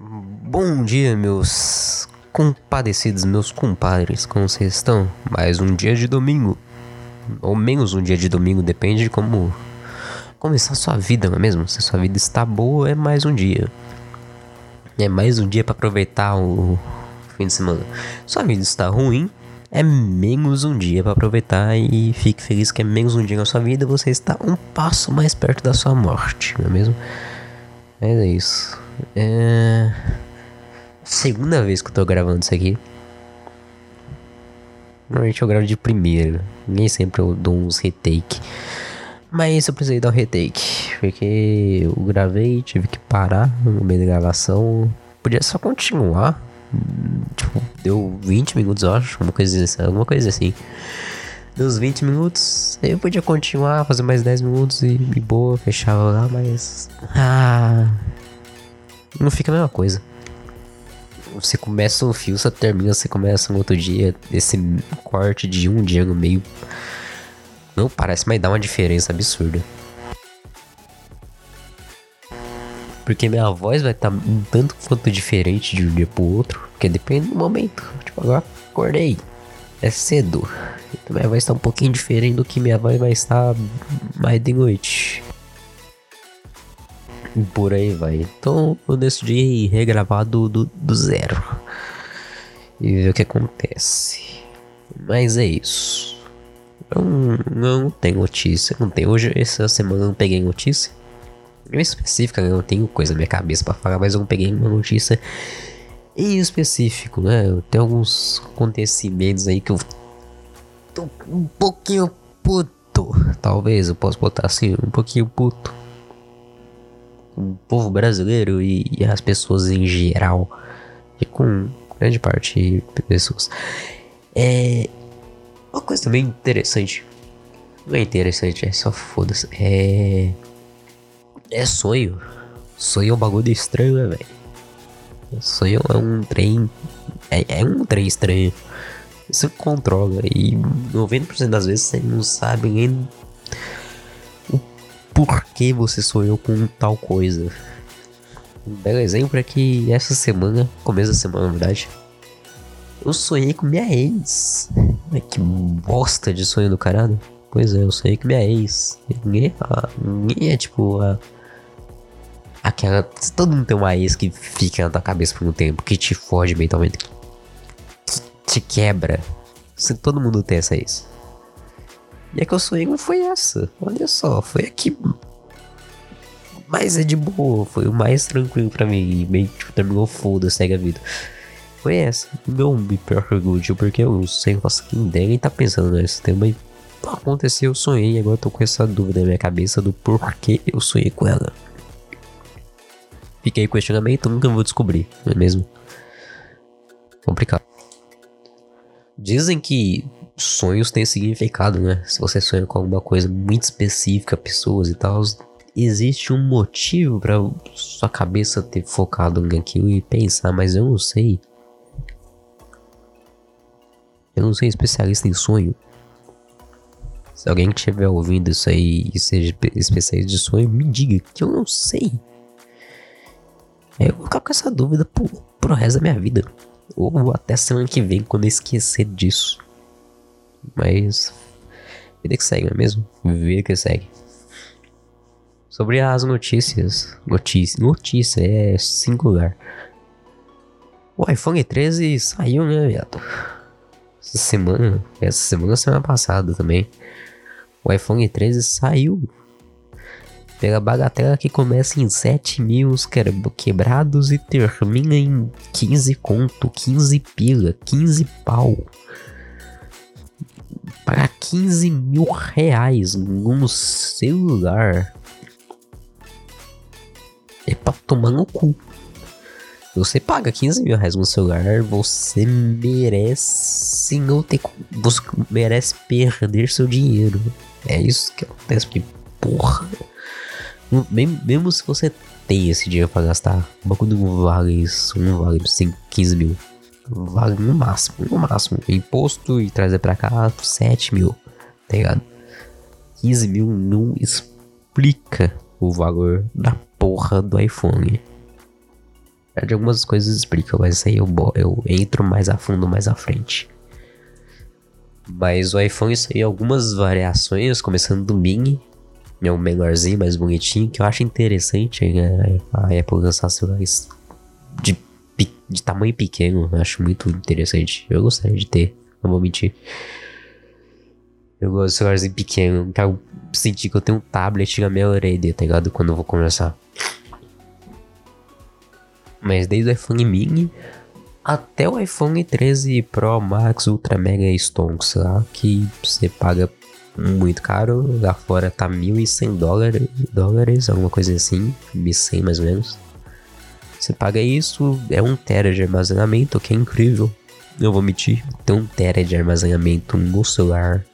Bom dia, meus compadecidos, meus compadres, como vocês estão? Mais um dia de domingo, ou menos um dia de domingo, depende de como, a sua vida, não é mesmo? Se sua vida está boa, é mais um dia. É mais um dia para aproveitar o fim de semana. Sua vida está ruim, é menos um dia para aproveitar e fique feliz que é menos um dia na sua vida, você está um passo mais perto da sua morte, não é mesmo? Mas é isso. É. Segunda vez que eu tô gravando isso aqui. Normalmente eu gravo de primeira. Nem sempre eu dou uns retake. Mas eu precisei dar um retake. Porque eu gravei, tive que parar no meio da gravação. Podia só continuar. Tipo, deu 20 minutos, eu acho. Uma coisa assim. Alguma coisa assim. Deu uns 20 minutos. Eu podia continuar, fazer mais 10 minutos e, e boa, fechava lá, mas. Ah. Não fica a mesma coisa. Você começa um fio, você termina, você começa um outro dia. Esse corte de um dia no meio. Não parece, mas dá uma diferença absurda. Porque minha voz vai estar tá um tanto quanto diferente de um dia pro outro. Porque depende do momento. Tipo, agora acordei. É cedo. Então minha voz está um pouquinho diferente do que minha voz vai estar mais de noite. Por aí vai. Então eu decidi regravar do, do, do zero. E ver o que acontece. Mas é isso. Não, não tenho notícia. Não tenho. Hoje, essa semana, eu não peguei notícia. Em específica, eu não tenho coisa na minha cabeça para falar, mas eu não peguei uma notícia em específico, né? Tem alguns acontecimentos aí que eu tô um pouquinho puto. Talvez eu possa botar assim, um pouquinho puto o povo brasileiro e, e as pessoas em geral, e com grande parte de pessoas. É uma coisa também interessante. Não é interessante, é só foda-se. É. É sonho. Sonho é um bagulho estranho, né, velho? Sonho é um trem. É, é um trem estranho. Você controla. E 90% das vezes você não sabe nem por que você sonhou com tal coisa. Um belo exemplo é que essa semana, começo da semana na verdade, eu sonhei com minha ex. Que bosta de sonho do caralho. Pois é, eu sonhei com minha ex. Ninguém, ninguém é tipo a. Aquela. Todo mundo tem uma ex que fica na tua cabeça por um tempo, que te foge mentalmente, que te quebra. Todo mundo tem essa ex. E a que eu sonhei não foi essa. Olha só, foi aqui. Mas é de boa, foi o mais tranquilo para mim. E meio tipo, terminou foda, segue a vida. Foi essa. Não me pergunte porque eu sei, nossa, quem dera tá pensando nesse tema. E aconteceu, eu sonhei agora eu tô com essa dúvida na minha cabeça do porquê eu sonhei com ela. Fiquei questionamento, nunca vou descobrir, não é mesmo? Complicado. Dizem que sonhos têm significado, né? Se você sonha com alguma coisa muito específica, pessoas e tal, existe um motivo para sua cabeça ter focado naquilo e pensar, mas eu não sei. Eu não sou especialista em sonho. Se alguém estiver ouvindo isso aí e seja especialista de sonho, me diga que eu não sei. Eu vou ficar com essa dúvida pro, pro resto da minha vida. Ou até semana que vem, quando eu esquecer disso. Mas. Vida que segue, não é mesmo? Vida que segue. Sobre as notícias. Notícia. Notícia é singular. O iPhone 13 saiu, né, viado? Essa semana. Essa semana, semana passada também. O iPhone 13 saiu. Pela bagatela que começa em 7 mil quebrados e termina em 15 conto, 15 pila, 15 pau pagar 15 mil reais num celular é pra tomar no cu. Você paga 15 mil reais no celular, você merece não ter. Você merece perder seu dinheiro. É isso que acontece, porque, porra. Mesmo se você tem esse dinheiro pra gastar, o bagulho não vale isso, não vale 15 mil vale no máximo, no máximo. Imposto e trazer pra cá 7 mil, tá ligado? 15 mil não explica o valor da porra do iPhone. De algumas coisas explicam, mas aí eu, eu entro mais a fundo mais à frente. Mas o iPhone saiu algumas variações, começando do mini, é um menorzinho, mais bonitinho, que eu acho interessante né? a Apple lançar celulares de, de tamanho pequeno, acho muito interessante. Eu gostaria de ter, não vou mentir. Eu gosto de celularzinho pequeno, quero sentir que eu tenho um tablet na minha orelha, tá ligado? Quando eu vou conversar. Mas desde o iPhone mini até o iPhone 13 Pro Max Ultra Mega Stonks lá, que você paga muito caro. Lá fora tá 1.100 dólares, dólares, alguma coisa assim, 1.100 mais ou menos. Você paga isso, é um tera de armazenamento, que é incrível. Não vou mentir, ter um tera de armazenamento no celular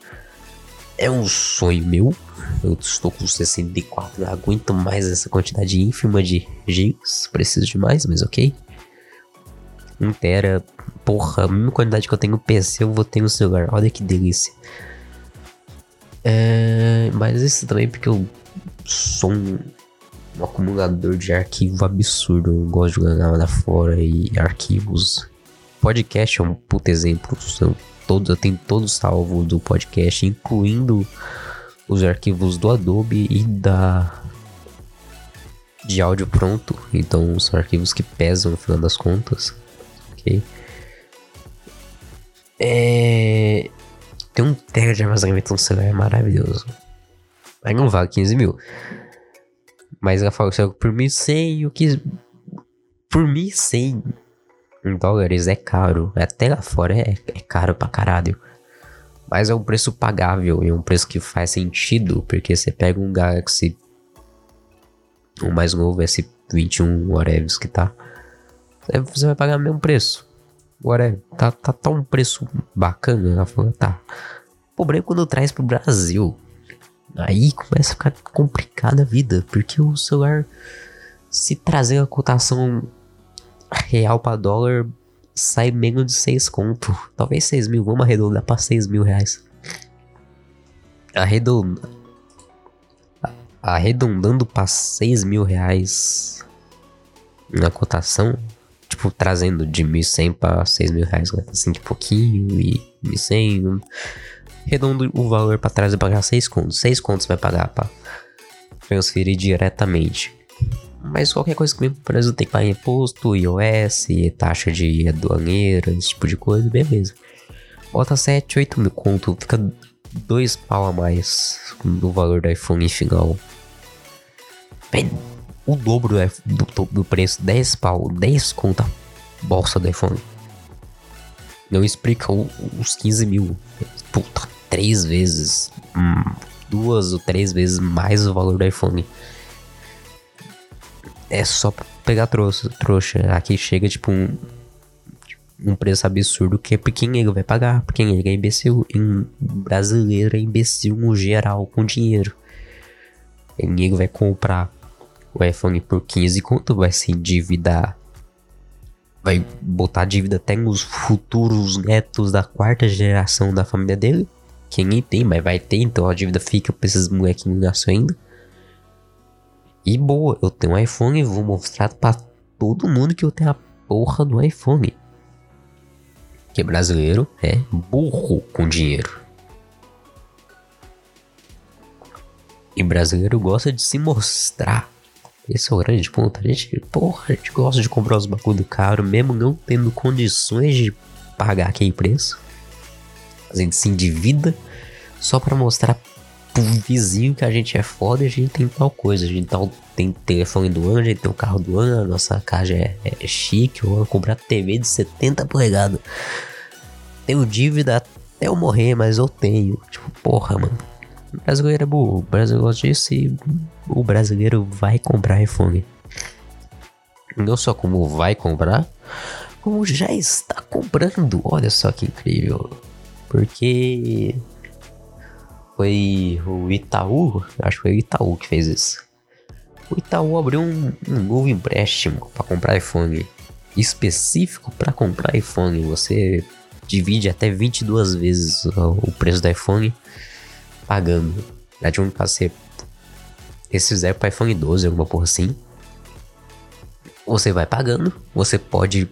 é um sonho meu. Eu estou com 64, não aguento mais essa quantidade ínfima de gigas. Preciso de mais, mas ok. 1 tera, porra, a mesma quantidade que eu tenho PC, eu vou ter no celular. Olha que delícia. É, mas isso também porque eu sou um, um acumulador de arquivo absurdo. Eu gosto de jogar lá fora e arquivos. Podcast é um puto exemplo. Eu, todo, eu tenho todo salvo do podcast, incluindo os arquivos do Adobe e da de áudio pronto. Então são arquivos que pesam no final das contas. Ok. É... Tem um tera de armazenamento no celular é maravilhoso. Mas não vale 15 mil. Mas ela falou que por mim 100 o que. Por mim 100 dólares é caro. Até lá fora é, é caro pra caralho. Mas é um preço pagável e um preço que faz sentido, porque você pega um Galaxy, o mais novo S21, whatever que tá, você vai pagar o mesmo preço. Whatever, tá, tá, tá um preço bacana. Ela falou, tá. O problema é quando traz pro Brasil. Aí começa a ficar complicada a vida, porque o celular, se trazer a cotação real para dólar, sai menos de 6 conto. Talvez 6 mil, vamos arredondar pra 6 mil reais. Arredond... Arredondando pra 6 mil reais na cotação, tipo, trazendo de 1.100 pra 6 mil reais, né? assim, de pouquinho e 1.100. Redondo o valor pra trás e pagar 6 contos. 6 contos vai pagar pra transferir diretamente. Mas qualquer coisa que por exemplo, tem que pagar imposto, IOS, taxa de aduaneira, esse tipo de coisa, beleza. Bota 7, 8 mil conto, fica 2 pau a mais no valor do iPhone final. Bem, o dobro do, do, do, preço, 10 pau, 10 conta bolsa do iPhone. Não explica os 15 mil. Puta, 3 vezes, hum, duas ou três vezes mais o valor do iPhone é só pegar trouxa, trouxa. Aqui chega, tipo, um, um preço absurdo que é ele vai pagar, porque ele é imbecil. Em brasileiro é imbecil no geral com dinheiro. Ele vai comprar o iPhone por 15 conto, vai se endividar. Vai botar dívida até nos futuros netos da quarta geração da família dele. Quem nem tem, mas vai ter, então a dívida fica pra esses molequinhos nascem ainda. E boa, eu tenho um iPhone e vou mostrar para todo mundo que eu tenho a porra do iPhone. Que brasileiro é burro com dinheiro. E brasileiro gosta de se mostrar. Esse é o grande ponto. A gente, porra, a gente gosta de comprar os bagulho caro, mesmo não tendo condições de pagar aquele preço. A gente se endivida só para mostrar pro vizinho que a gente é foda e a gente tem tal coisa. A gente tá, tem telefone do ano, a gente tem o carro do ano, a nossa casa é, é chique, eu vou comprar TV de 70 polegadas. Tenho dívida até eu morrer, mas eu tenho. Tipo, porra, mano. O brasileiro é burro. O brasileiro gosta disso e o brasileiro vai comprar iPhone. Não só como vai comprar, como já está comprando. Olha só que incrível. Porque foi o Itaú, acho que foi o Itaú que fez isso. O Itaú abriu um, um novo empréstimo para comprar iPhone específico para comprar iPhone. Você divide até 22 vezes o preço do iPhone pagando. Na de um você, eles fizeram para iPhone 12, alguma porra assim. Você vai pagando, você pode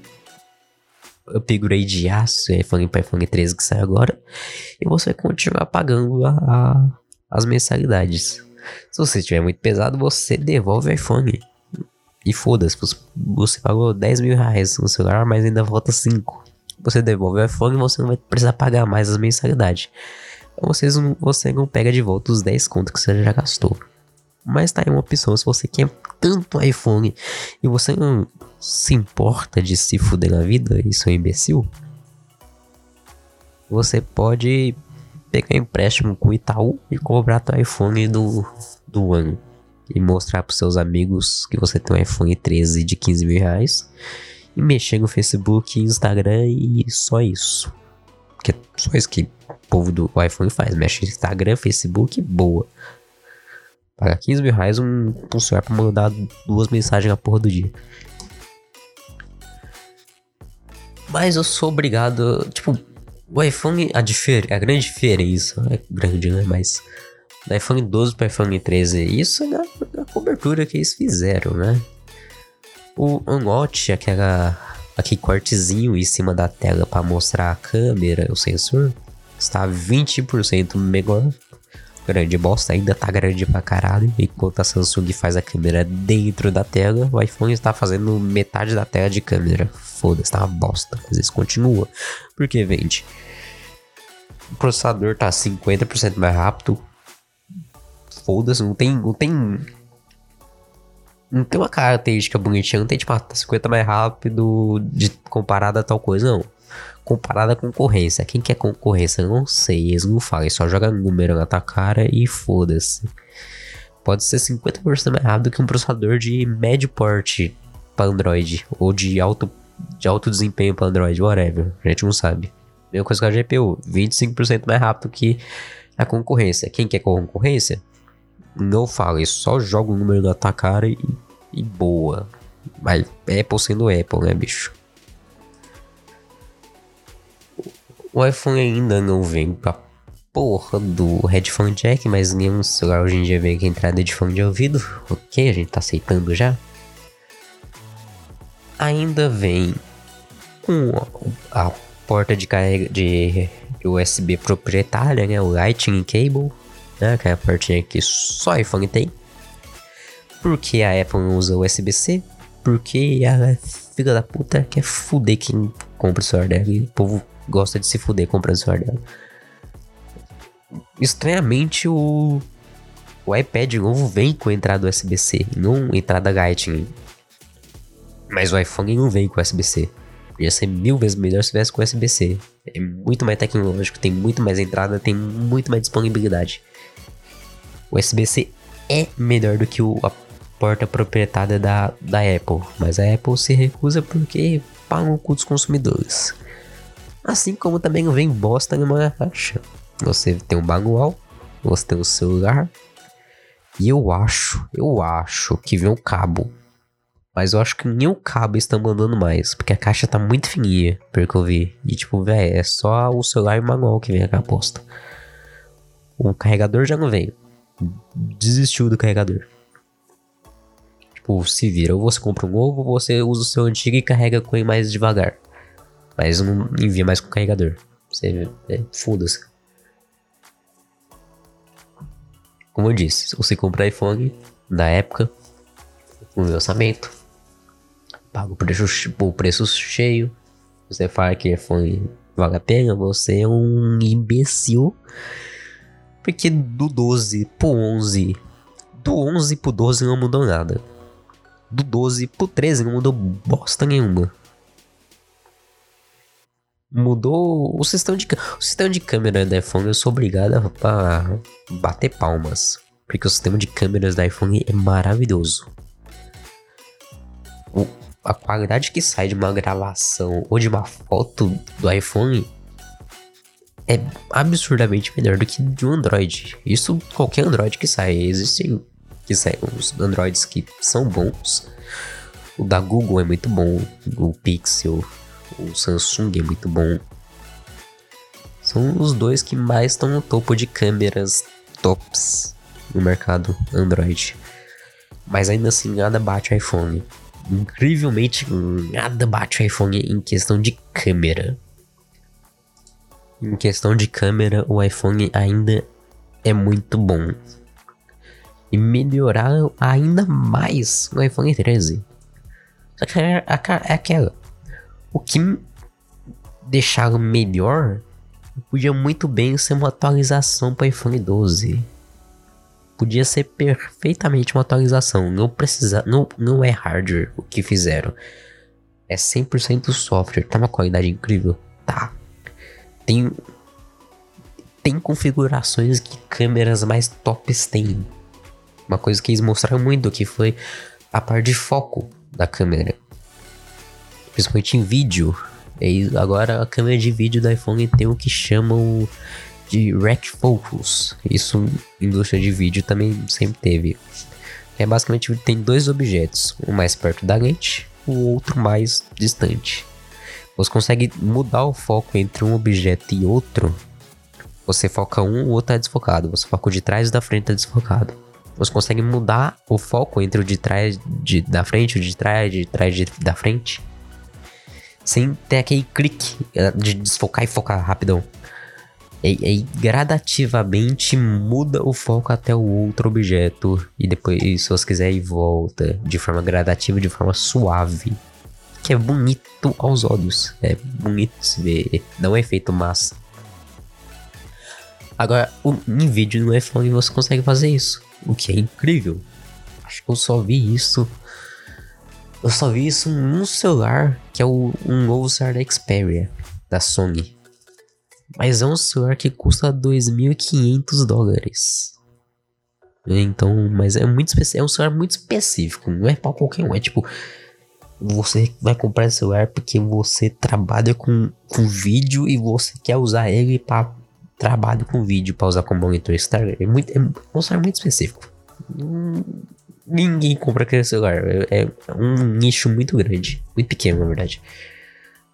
upgradear seu iPhone para iPhone 13 que sai agora e você continuar pagando a, a, as mensalidades. Se você estiver muito pesado, você devolve o iPhone. E foda-se, você pagou 10 mil reais no celular, mas ainda falta 5. Você devolve o iPhone e você não vai precisar pagar mais as mensalidades. Então não, você não pega de volta os 10 contos que você já gastou. Mas tá aí uma opção, se você quer tanto iPhone e você não se importa de se fuder na vida, isso é um imbecil, você pode pegar empréstimo com o Itaú e cobrar teu iPhone do, do ano. E mostrar pros seus amigos que você tem um iPhone 13 de 15 mil reais. E mexer no Facebook, Instagram e só isso. Porque é só isso que o povo do iPhone faz. Mexe no Instagram, Facebook, boa. Paga 15 mil reais um, celular pra mandar duas mensagens na porra do dia. Mas eu sou obrigado. Tipo, o iPhone, a, difer a grande diferença, é grande, né? Mas do iPhone 12 para iPhone 13, isso é na, cobertura que eles fizeram, né? O Unwatch, aquela, aquele cortezinho em cima da tela para mostrar a câmera, o sensor, está 20% melhor. Grande bosta, ainda tá grande pra caralho. Enquanto a Samsung faz a câmera dentro da tela, o iPhone está fazendo metade da tela de câmera. Foda-se, tá uma bosta. Mas isso continua. Porque vende. O processador tá 50% mais rápido. Foda-se, não tem. Não tem. Não tem uma característica bonitinha, não tem tipo, ah, tá 50 mais rápido de, comparado a tal coisa, não. Comparado à concorrência. Quem quer concorrência? Não sei, eles não falam, eles só joga número na tua cara e foda-se. Pode ser 50% mais rápido que um processador de médio porte para Android ou de alto de alto desempenho para Android, whatever. A gente não sabe. Mesma coisa com a GPU, 25% mais rápido que a concorrência. Quem quer concorrência? Não fala, isso só joga o número na tua cara e, e boa. Mas Apple sendo Apple, né, bicho? O iPhone ainda não vem com a porra do headphone jack, mas nenhum celular hoje em dia vem com a entrada de fone de ouvido. Ok, a gente tá aceitando já ainda vem com a porta de carrega de USB proprietária, né? O Lightning Cable, né? Que é a portinha que só iPhone tem. Porque a Apple usa USB-C? Porque ela é filha da puta quer fuder quem compra o celular dela. E o povo gosta de se fuder comprando o celular dela. Estranhamente, o, o iPad novo vem com entrada USB-C, não entrada Lightning. Mas o iPhone não vem com USB-C. Ia ser mil vezes melhor se tivesse com USB-C. É muito mais tecnológico, tem muito mais entrada, tem muito mais disponibilidade. O USB-C é melhor do que o, a porta proprietária da, da Apple, mas a Apple se recusa porque paga o cu dos consumidores. Assim como também vem bosta numa caixa. Você tem um manual, você tem o um celular, e eu acho, eu acho que vem um cabo mas eu acho que nem o cabo estão mandando mais. Porque a caixa tá muito fininha, pelo que eu vi. E tipo, velho, é só o celular e o manual que vem com a posta. O carregador já não veio. Desistiu do carregador. Tipo, se vira. Ou você compra um novo, ou você usa o seu antigo e carrega com ele mais devagar. Mas não envia mais com carregador. Você é, foda-se. Como eu disse, se você comprar iPhone da época, o lançamento, paga o preço, o preço cheio. Você fala que iPhone vale a pena, você é um imbecil. Porque do 12 pro 11, do 11 pro 12 não mudou nada. Do 12 pro 13 não mudou bosta nenhuma. Mudou o sistema de o sistema de câmera do iPhone. Eu sou obrigado a bater palmas, porque o sistema de câmeras do iPhone é maravilhoso. O, a qualidade que sai de uma gravação ou de uma foto do iPhone é absurdamente melhor do que de um Android. Isso qualquer Android que sai. Existem que saem os Androids que são bons. O da Google é muito bom, o Pixel, o Samsung é muito bom. São os dois que mais estão no topo de câmeras tops no mercado Android. Mas ainda assim nada bate iPhone. incrivelmente nada bate o iPhone em questão de câmera. Em questão de câmera, o iPhone ainda é muito bom. E melhoraram ainda mais o iPhone 13. Só que é, é aquela. O que deixaram melhor podia muito bem ser uma atualização para iPhone 12. Podia ser perfeitamente uma atualização. Não precisa, não, não é hardware o que fizeram. É 100% software. Tá uma qualidade incrível? Tá. Tem tem configurações que câmeras mais tops têm. Uma coisa que eles mostraram muito que foi a parte de foco da câmera. Principalmente em vídeo. E agora a câmera de vídeo do iPhone tem o que chamam de Rec Focus. Isso indústria de vídeo também sempre teve. É basicamente tem dois objetos, um mais perto da lente, o outro mais distante. Você consegue mudar o foco entre um objeto e outro. Você foca um, o outro é desfocado. Você foca o de trás e da frente é desfocado. Você consegue mudar o foco entre o de trás de, da frente, o de trás, de trás de, da frente. Sem ter aquele clique eh, de desfocar e focar rapidão e, e gradativamente muda o foco até o outro objeto e depois, se você quiser, ir volta de forma gradativa, de forma suave. Que é bonito aos olhos. É bonito se ver. Não é feito massa. Agora, o, em vídeo no iPhone você consegue fazer isso. O que é incrível. Acho que eu só vi isso. Eu só vi isso num celular que é o, um novo celular da Xperia, da Sony. Mas é um celular que custa 2.500 dólares. Então, mas é muito é um celular muito específico, não é para qualquer um, é tipo você vai comprar esse celular porque você trabalha com, com vídeo e você quer usar ele para trabalho com vídeo, para usar como monitor externo. É, muito, é um celular muito específico. Hum, ninguém compra aquele celular, é, um nicho muito grande, muito pequeno na verdade.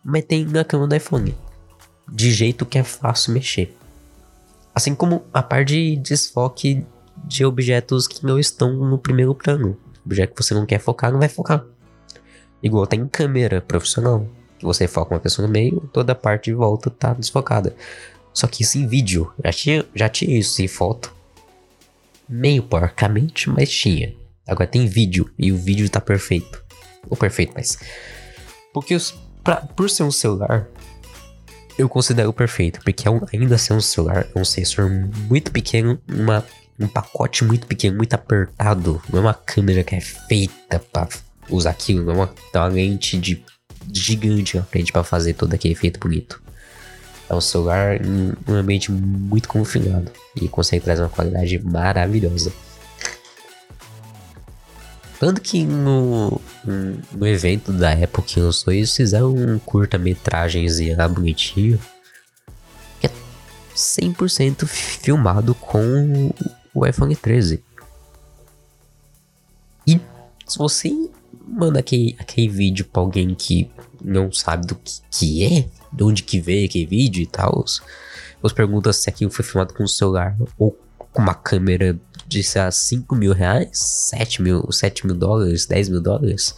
Mas tem na cama do iPhone de jeito que é fácil mexer. Assim como a parte de desfoque de objetos que não estão no primeiro plano. Objeto que você não quer focar, não vai focar. Igual tem câmera profissional. Que você foca uma pessoa no meio, toda a parte de volta tá desfocada. Só que isso em vídeo. Já tinha, já tinha isso em foto. Meio porcamente, mas tinha. Agora tem vídeo. E o vídeo tá perfeito. Ou perfeito, mas. Porque os, pra, por ser um celular, eu considero perfeito, porque é um, ainda é um celular, é um sensor muito pequeno, uma, um pacote muito pequeno, muito apertado. Não é uma câmera que é feita para usar aquilo, não é uma, uma lente de gigante na frente para fazer todo aquele efeito bonito. É um celular em um ambiente muito confinado e consegue trazer uma qualidade maravilhosa. Tanto que no, no evento da época que lançou isso, fizeram um curta-metragenzinho lá bonitinho. Que é 100% filmado com o iPhone 13. E se você manda aquele, aquele vídeo pra alguém que não sabe do que, que é, de onde que veio aquele vídeo e tal, você pergunta se aquilo foi filmado com o celular ou com uma câmera de, sei lá, 5 mil reais, 7 mil, 7 mil dólares, 10 mil dólares,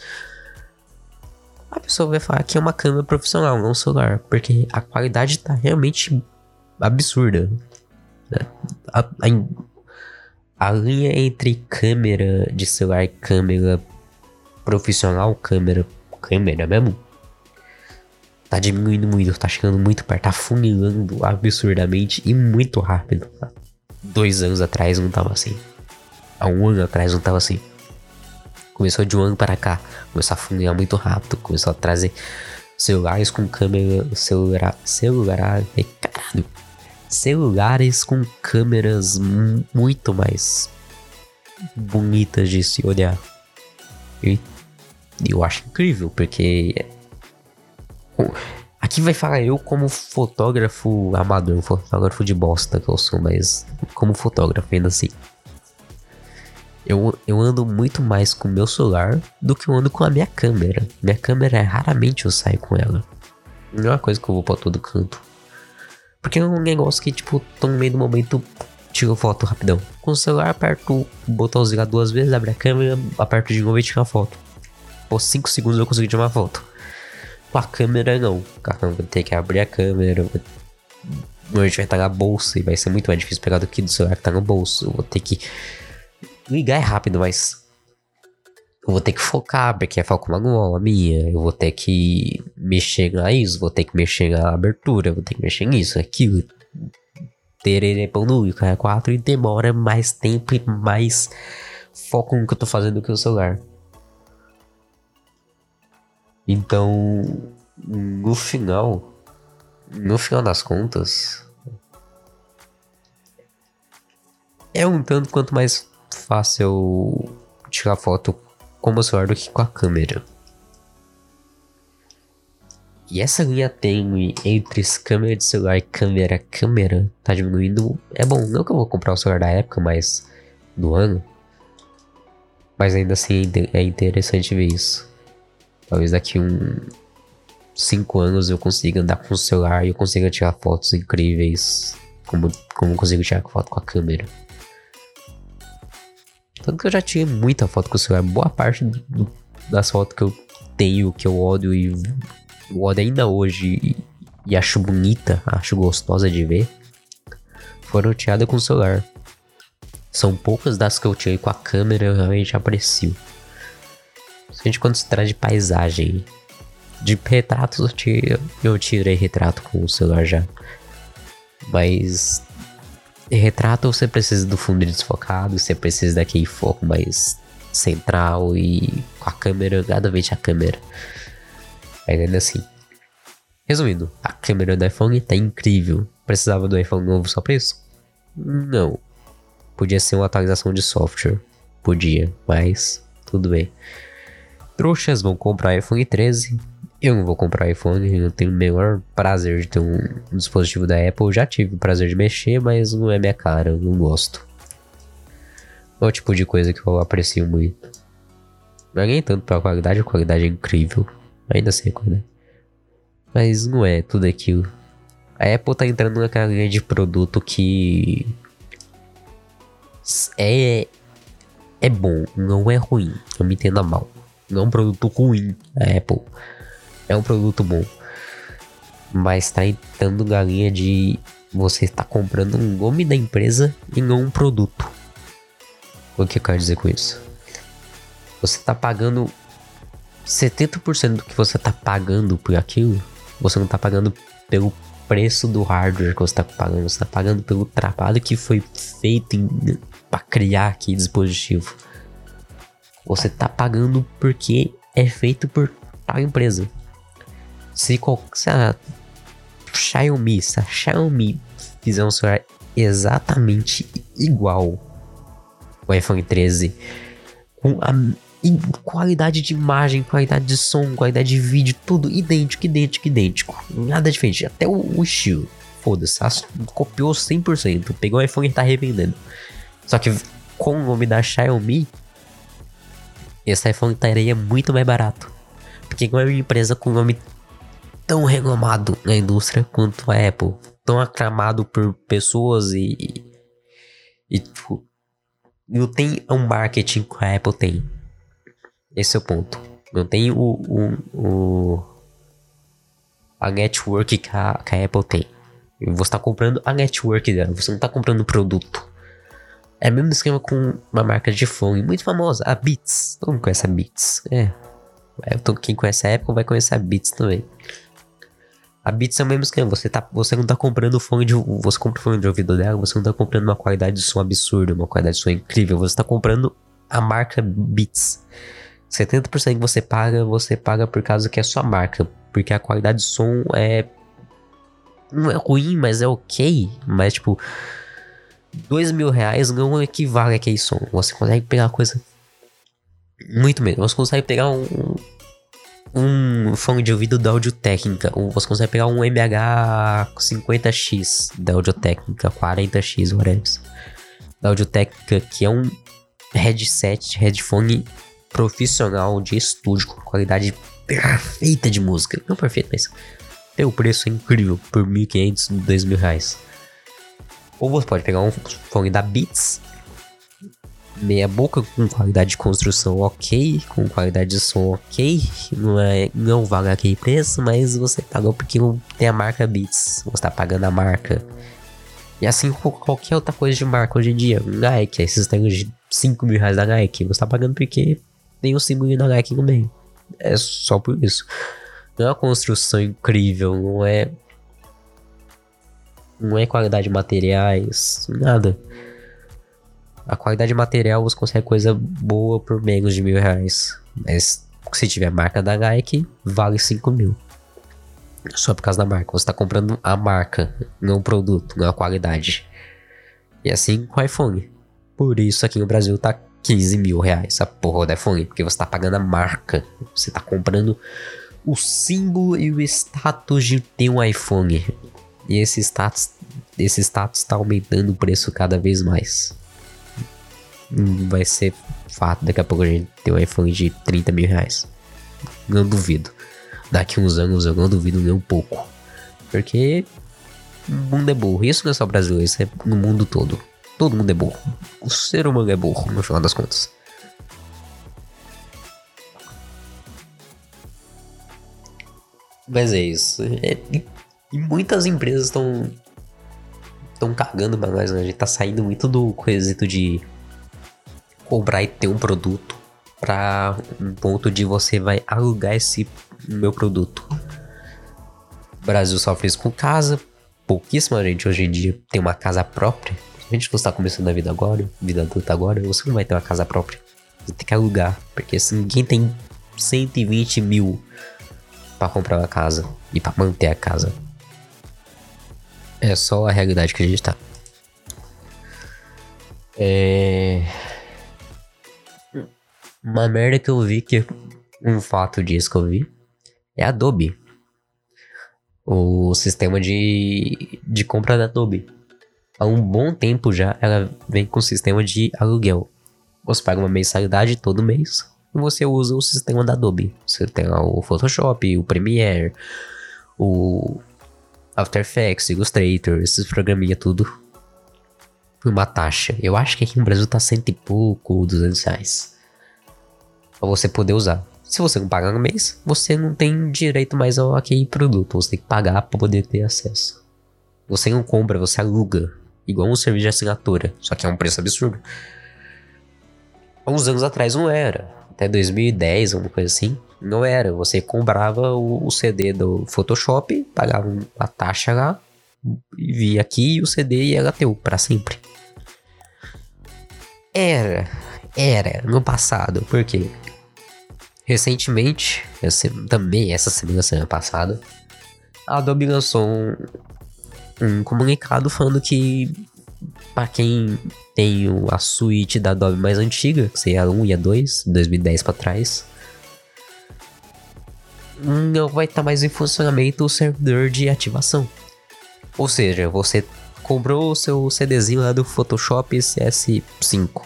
a pessoa vai falar que é uma câmera profissional, não um celular, porque a qualidade tá realmente absurda. Né? A, a, a linha entre câmera de celular e câmera profissional, câmera, câmera mesmo, tá diminuindo muito, tá chegando muito perto, tá funilando absurdamente e muito rápido. Tá? Dois anos atrás não tava assim. Há um ano atrás não tava assim. Começou de um ano para cá. Começou a funcionar muito rápido. Começou a trazer celulares com câmera. Celular. Celular. Caralho. Celulares com câmeras muito mais bonitas de se olhar. E eu acho incrível, porque Aqui vai falar eu como fotógrafo amador, fotógrafo de bosta que eu sou, mas como fotógrafo ainda assim. Eu, eu ando muito mais com o meu celular do que eu ando com a minha câmera. Minha câmera, é raramente eu saio com ela. Não é uma coisa que eu vou pra todo canto. Porque é um negócio que, tipo, tô no meio do momento, tiro foto rapidão. Com o celular, aperto o botãozinho lá duas vezes, abre a câmera, aperto de novo e tiro a foto. Por 5 segundos eu consigo tirar uma foto. Com a câmera, não. Vou ter que abrir a câmera. Vou... A gente vai estar na bolsa e vai ser muito mais difícil pegar do que do celular que tá no bolso. Eu vou ter que. Ligar é rápido, mas. Eu vou ter que focar, porque é foco manual a minha. Eu vou ter que mexer na vou ter que mexer na abertura, vou ter que mexer nisso, aquilo. Tererê pão no cara 4 e demora mais tempo e mais foco no que eu tô fazendo do que o celular. Então, no final, no final das contas, é um tanto quanto mais fácil tirar foto com o celular do que com a câmera. E essa linha tênue entre câmera de celular e câmera câmera tá diminuindo. É bom, não que eu vou comprar o celular da época, mas do ano. Mas ainda assim é interessante ver isso. Talvez daqui um 5 anos eu consiga andar com o celular e eu consiga tirar fotos incríveis como, como eu consigo tirar foto com a câmera. Tanto que eu já tirei muita foto com o celular. Boa parte do, das fotos que eu tenho, que eu ódio e eu ódio ainda hoje e, e acho bonita, acho gostosa de ver, foram tiradas com o celular. São poucas das que eu tirei com a câmera, eu realmente aprecio. Principalmente quando se trata de paisagem. De retratos eu tirei, eu tirei retrato com o celular já. Mas retrato você precisa do fundo desfocado, você precisa daquele foco mais central e com a câmera, cada vez a câmera. Mas ainda assim. Resumindo, a câmera do iPhone tá incrível. Precisava do iPhone novo só pra isso? Não. Podia ser uma atualização de software. Podia, mas tudo bem. Trouxas vão comprar iPhone 13. Eu não vou comprar iPhone, eu tenho o menor prazer de ter um, dispositivo da Apple. Eu já tive o prazer de mexer, mas não é minha cara, eu não gosto. É o tipo de coisa que eu aprecio muito. Não é nem tanto pela qualidade, a qualidade é incrível. Ainda sei qual é. Mas não é tudo aquilo. A Apple tá entrando naquela linha de produto que. É. É bom, não é ruim. Não me entenda mal. Não é um produto ruim, a Apple. É um produto bom. Mas tá entrando na linha de. Você está comprando um nome da empresa e não um produto. O que eu quero dizer com isso? Você está pagando 70% do que você tá pagando por aquilo, você não tá pagando pelo preço do hardware que você tá pagando, você tá pagando pelo trabalho que foi feito para criar aquele dispositivo. Você tá pagando porque é feito por tal empresa. Se, se a Xiaomi, se a Xiaomi fizer um celular exatamente igual o iPhone 13 com a qualidade de imagem, qualidade de som, qualidade de vídeo, tudo idêntico, idêntico, idêntico. Nada diferente. Até o, o estilo. Foda-se. Copiou 100%. Pegou o iPhone e tá revendendo. Só que com o nome da Xiaomi, esse iPhone estaria muito mais barato. Porque uma empresa com nome tão renomado na indústria quanto a Apple. Tão aclamado por pessoas e. E, tipo. Não tem um marketing que a Apple tem. Esse é o ponto. Não tem o, o, o a network que a, que a Apple tem. Você está comprando a network dela, você não está comprando o produto. É o mesmo esquema com uma marca de fone muito famosa, a Beats. Todo mundo conhece a Beats. É. Quem conhece a Apple vai conhecer a Beats também. A Beats é o mesmo esquema. Você, tá, você não tá comprando fone de. Você compra fone de ouvido dela, você não tá comprando uma qualidade de som absurda, uma qualidade de som incrível. Você tá comprando a marca Beats. 70% que você paga, você paga por causa que é sua marca. Porque a qualidade de som é. Não é ruim, mas é ok. Mas, tipo. Dois mil reais não equivale a aquele som. Você consegue pegar coisa. Muito mesmo. Você consegue pegar um. Um fone de ouvido da Audio Técnica. Ou você consegue pegar um MH50X da Audio Técnica. 40X, whatever. Da Audio Técnica, que é um headset, headphone profissional de estúdio com qualidade perfeita de música. Não perfeita, mas tem o preço é incrível por 1.500, 2.000 reais. Ou você pode pegar um fone da Beats meia boca, com qualidade de construção ok, com qualidade de som ok, não é não vale aquele preço, mas você pagou porque tem a marca Beats, você tá pagando a marca. E assim qualquer outra coisa de marca hoje em dia, Nike, esses tênis de 5 mil reais da Nike, você tá pagando porque tem o símbolo da Nike no meio. É só por isso. Não é uma construção incrível, não é. Não é qualidade de materiais, nada. A qualidade de material você consegue coisa boa por menos de mil reais. Mas se tiver marca da Nike, vale 5 mil. Só por causa da marca. Você está comprando a marca, não o produto, não a qualidade. E assim com o iPhone. Por isso aqui no Brasil tá 15 mil reais a porra do iPhone. Porque você está pagando a marca. Você está comprando o símbolo e o status de ter um iPhone. E esse status, esse status está aumentando o preço cada vez mais vai ser fato daqui a pouco a gente ter um iPhone de 30 mil reais. Não duvido. Daqui uns anos eu não duvido nem um pouco. Porque o mundo é burro. Isso não é só brasileiro, isso é no mundo todo. Todo mundo é burro. O ser humano é burro, no final das contas. Mas é isso. É, e muitas empresas estão. estão cagando pra nós, né? A gente tá saindo muito do quesito de comprar e ter um produto para um ponto de você vai alugar esse meu produto. O Brasil sofre isso com casa. Pouquíssima gente hoje em dia tem uma casa própria. A gente está começando a vida agora, vida adulta agora, você não vai ter uma casa própria. Você tem que alugar, porque se ninguém tem 120 mil para comprar uma casa e para manter a casa. É só a realidade que a gente tá. É... Uma merda que eu vi que. Um fato disso que eu vi. É Adobe. O sistema de, de compra da Adobe. Há um bom tempo já ela vem com o sistema de aluguel. Você paga uma mensalidade todo mês e você usa o sistema da Adobe. Você tem o Photoshop, o Premiere, o After Effects, Illustrator, esses programinha tudo uma taxa. Eu acho que aqui no Brasil tá cento e pouco, 200 reais para você poder usar. Se você não pagar no mês, você não tem direito mais ao aquele produto. Você tem que pagar para poder ter acesso. Você não compra, você aluga. Igual um serviço de assinatura. Só que é um preço absurdo. Há uns anos atrás não era. Até 2010, alguma coisa assim. Não era. Você comprava o, o CD do Photoshop, pagava a taxa lá, e via aqui o CD e era teu para sempre. Era. Era no passado. Por quê? Recentemente, também essa semana, semana passada, a Adobe lançou um, um comunicado falando que para quem tem a suíte da Adobe mais antiga, que seria a 1 e a 2, 2010 para trás, não vai estar tá mais em funcionamento o servidor de ativação. Ou seja, você comprou o seu CDzinho lá do Photoshop CS5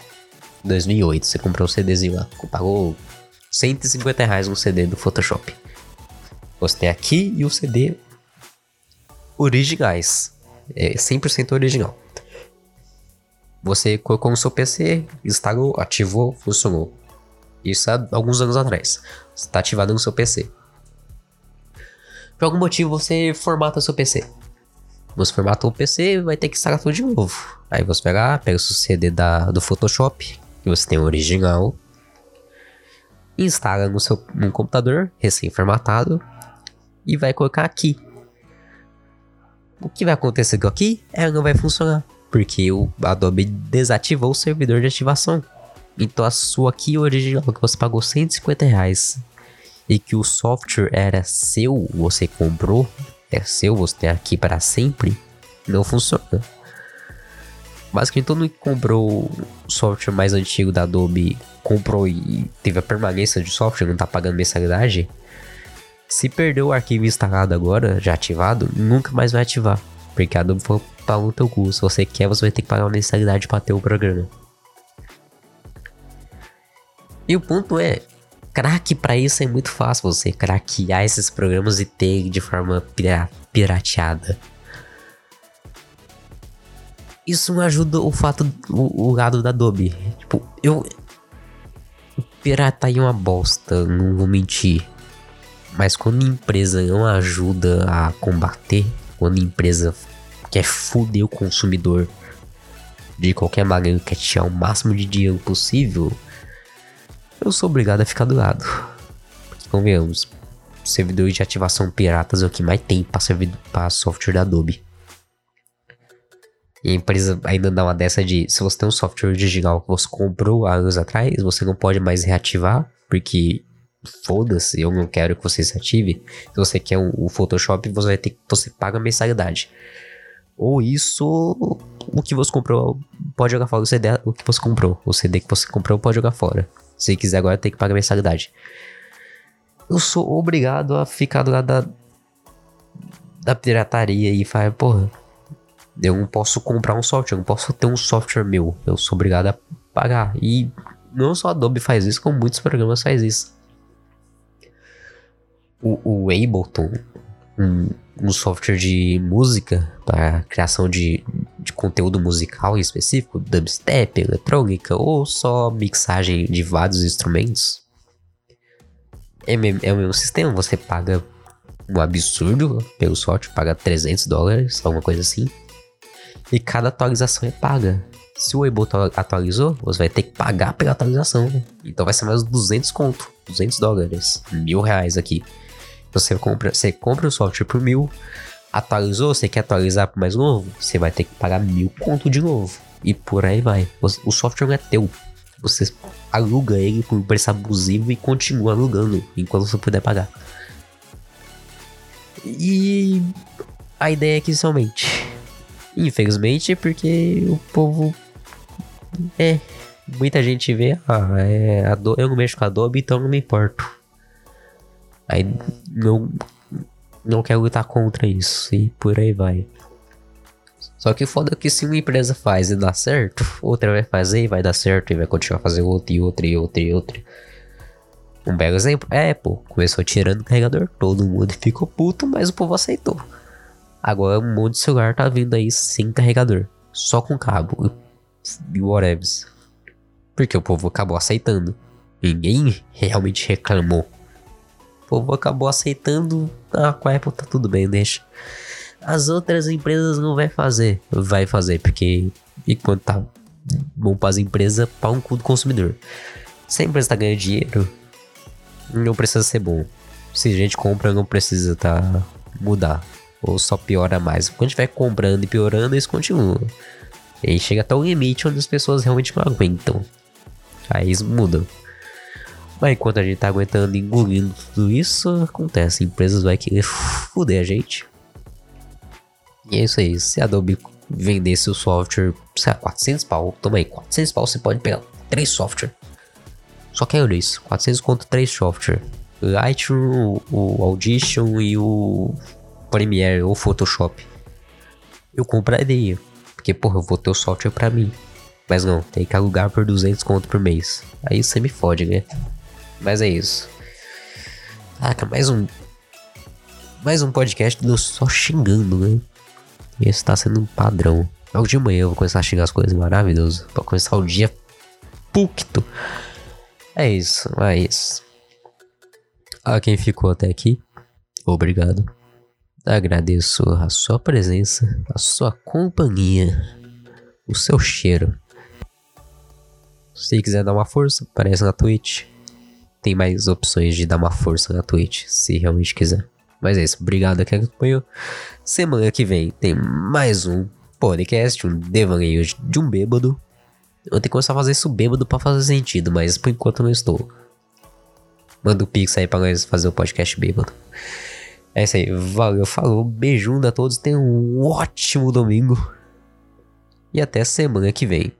2008, você comprou o CDzinho lá, pagou 150 reais um CD do Photoshop. Você tem aqui e o CD originais. É 100% original. Você colocou no seu PC, instalou, ativou, funcionou. Isso há alguns anos atrás. Está ativado no seu PC. Por algum motivo você formata seu PC. Você formata o PC vai ter que instalar tudo de novo. Aí você pega, pega o seu CD da, do Photoshop, que você tem o original, instala no seu no computador recém-formatado e vai colocar aqui. O que vai acontecer com aqui? Ela não vai funcionar, porque o Adobe desativou o servidor de ativação. Então a sua aqui original que você pagou 150 reais e que o software era seu, você comprou, é seu, você tem aqui para sempre, não funciona. Basicamente todo mundo que comprou o software mais antigo da Adobe comprou e teve a permanência de software, não tá pagando mensalidade, se perdeu o arquivo instalado agora, já ativado, nunca mais vai ativar. Porque a Adobe falou para o teu custo. Se você quer, você vai ter que pagar uma mensalidade para ter o programa. E o ponto é, crack para isso é muito fácil você craquear esses programas e ter de forma pirateada. isso não ajuda o fato, o, o lado da Adobe. Tipo, eu. Pirata é uma bosta, não vou mentir. Mas quando a empresa não ajuda a combater, quando a empresa quer foder o consumidor de qualquer maneira, quer tirar o máximo de dinheiro possível, eu sou obrigado a ficar do lado. Convenhamos, servidores de ativação piratas é o que mais tem para software da Adobe. E a empresa ainda dá uma dessa de se você tem um software original que você comprou há anos atrás, você não pode mais reativar, porque foda-se, eu não quero que você se ative. Se você quer o, Photoshop, você vai ter que você paga mensalidade. Ou isso, o que você comprou pode jogar fora. O CD, o que você comprou, o CD que você comprou pode jogar fora. Se quiser agora, tem que pagar mensalidade. Eu sou obrigado a ficar do lado da, da pirataria e falar, porra, eu não posso comprar um software, eu não posso ter um software meu. Eu sou obrigado a pagar. E não só a Adobe faz isso, como muitos programas faz isso. O, o Ableton, um, um software de música para criação de, de conteúdo musical em específico, dubstep, eletrônica ou só mixagem de vários instrumentos. É, é o mesmo sistema, você paga um absurdo pelo software, paga 300 dólares, alguma coisa assim. E cada atualização é paga. Se o Ableton atualizou, você vai ter que pagar pela atualização. Então vai ser mais 200 conto, 200 dólares, mil reais aqui. Você compra, você compra o software por mil, atualizou, você quer atualizar por mais novo, você vai ter que pagar mil conto de novo. E por aí vai. O software não é teu. Você aluga ele por um preço abusivo e continua alugando enquanto você puder pagar. E a ideia é que somente Infelizmente, porque o povo. É. Muita gente vê, ah, é, eu não mexo com Adobe, então não me importo. Aí não, não quero lutar contra isso e por aí vai. Só que foda é que se uma empresa faz e dá certo, outra vai fazer e vai dar certo e vai continuar fazer outra e outra e outra e outra. Um belo exemplo, é Apple começou tirando o carregador, todo mundo ficou puto, mas o povo aceitou. Agora um monte de celular tá vindo aí sem carregador. Só com cabo. E whatever. Porque o povo acabou aceitando. Ninguém realmente reclamou. O povo acabou aceitando. Ah, com a Apple tá tudo bem, deixa. As outras empresas não vai fazer. Vai fazer, porque enquanto tá bom para as empresas, pau um cu do consumidor. Se a empresa tá ganhando dinheiro, não precisa ser bom. Se a gente compra, não precisa tá mudar ou só piora mais. Quando estiver comprando e piorando, isso continua. E chega até o limite onde as pessoas realmente não aguentam. Aí eles mudam. Mas enquanto a gente tá aguentando engolindo tudo isso, acontece. Empresas vai querer fuder a gente. E é isso aí. Se a Adobe vendesse o software, sei lá, 400 pau, toma aí, 400 pau você pode pegar 3 software. Só quero isso, 400 conto 3 software. Lightroom, o Audition e o Premiere ou Photoshop. Eu compraria, porque porra, eu vou ter o software pra mim. Mas não, tem que alugar por 200 conto por mês. Aí você me fode, né? Mas é isso. Caraca, mais um. Mais um podcast do só xingando, né? Esse tá sendo um padrão. Logo de manhã eu vou começar a xingar as coisas maravilhosas. Pra começar o dia pucto. É isso, é isso. A quem ficou até aqui, obrigado. Agradeço a sua presença, a sua companhia, o seu cheiro. Se quiser dar uma força, aparece na Twitch. Tem mais opções de dar uma força na Twitch, se realmente quiser. Mas é isso, obrigado a quem acompanhou. Semana que vem tem mais um podcast, um devaneio de um bêbado. Eu tenho que começar a fazer isso bêbado pra fazer sentido, mas por enquanto não estou. Manda o um pix aí pra nós fazer o podcast bêbado. É isso aí. Valeu, falou. Beijunda a todos. Tenham um ótimo domingo. E até semana que vem.